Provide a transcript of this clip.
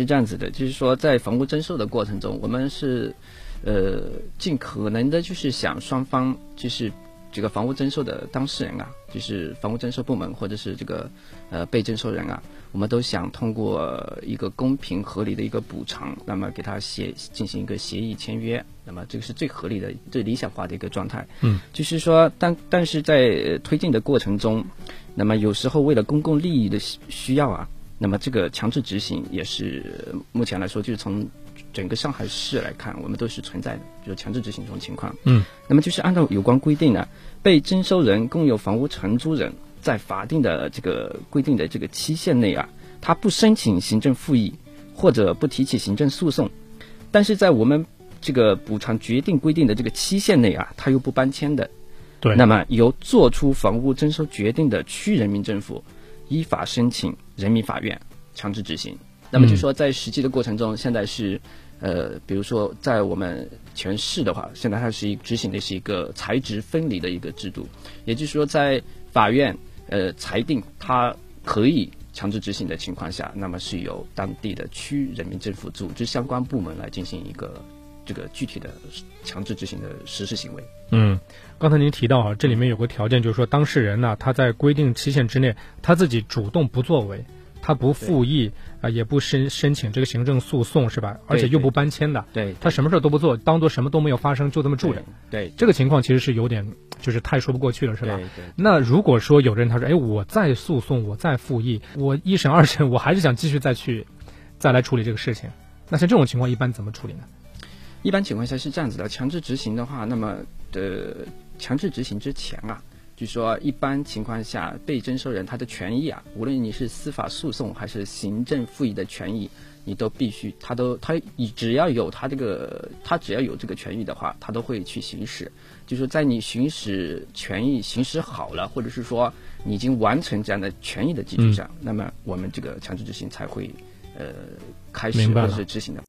是这样子的，就是说在房屋征收的过程中，我们是呃尽可能的，就是想双方就是这个房屋征收的当事人啊，就是房屋征收部门或者是这个呃被征收人啊，我们都想通过一个公平合理的一个补偿，那么给他协进行一个协议签约，那么这个是最合理的、最理想化的一个状态。嗯，就是说，但但是在呃推进的过程中，那么有时候为了公共利益的需需要啊，那么这个强制执行也是呃目前来说，就是从整个上海市来看，我们都是存在的，就是强制执行这种情况。嗯，那么就是按照有关规定呢，被征收人共有房屋承租人在法定的这个规定的这个期限内啊，他不申请行政复议或者不提起行政诉讼，但是在我们这个补偿决定规定的这个期限内啊，他又不搬迁的，对，那么由作出房屋征收决定的区人民政府依法申请人民法院强制执行。那么就说在实际的过程中，现在是呃，比如说在我们全市的话，现在它是一执行的是一个财职分离的一个制度，也就是说在法院呃裁定它可以强制执行的情况下，那么是由当地的区人民政府组织相关部门来进行一个这个具体的强制执行的实施行为。嗯，刚才您提到啊，这里面有个条件，就是说当事人呢，他在规定期限之内，他自己主动不作为，他不复议啊、也不申申请这个行政诉讼，是吧？而且又不搬迁的，对，他什么事儿都不做，当做什么都没有发生，就这么住着。对，这个情况其实是有点，就是太说不过去了，是吧？对对。那如果说有人他说，哎，我再诉讼，我再复议，我一审二审，我还是想继续再去，再来处理这个事情，那像这种情况一般怎么处理呢？一般情况下是这样子的，强制执行的话，那么的强制执行之前啊，就说一般情况下，被征收人他的权益啊，无论你是司法诉讼还是行政复议的权益，你都必须，他都他你只要有他这个，他只要有这个权益的话，他都会去行使。就是在你行使权益行使好了，或者是说你已经完成这样的权益的基础上，那么我们这个强制执行才会呃开始或者是执行的。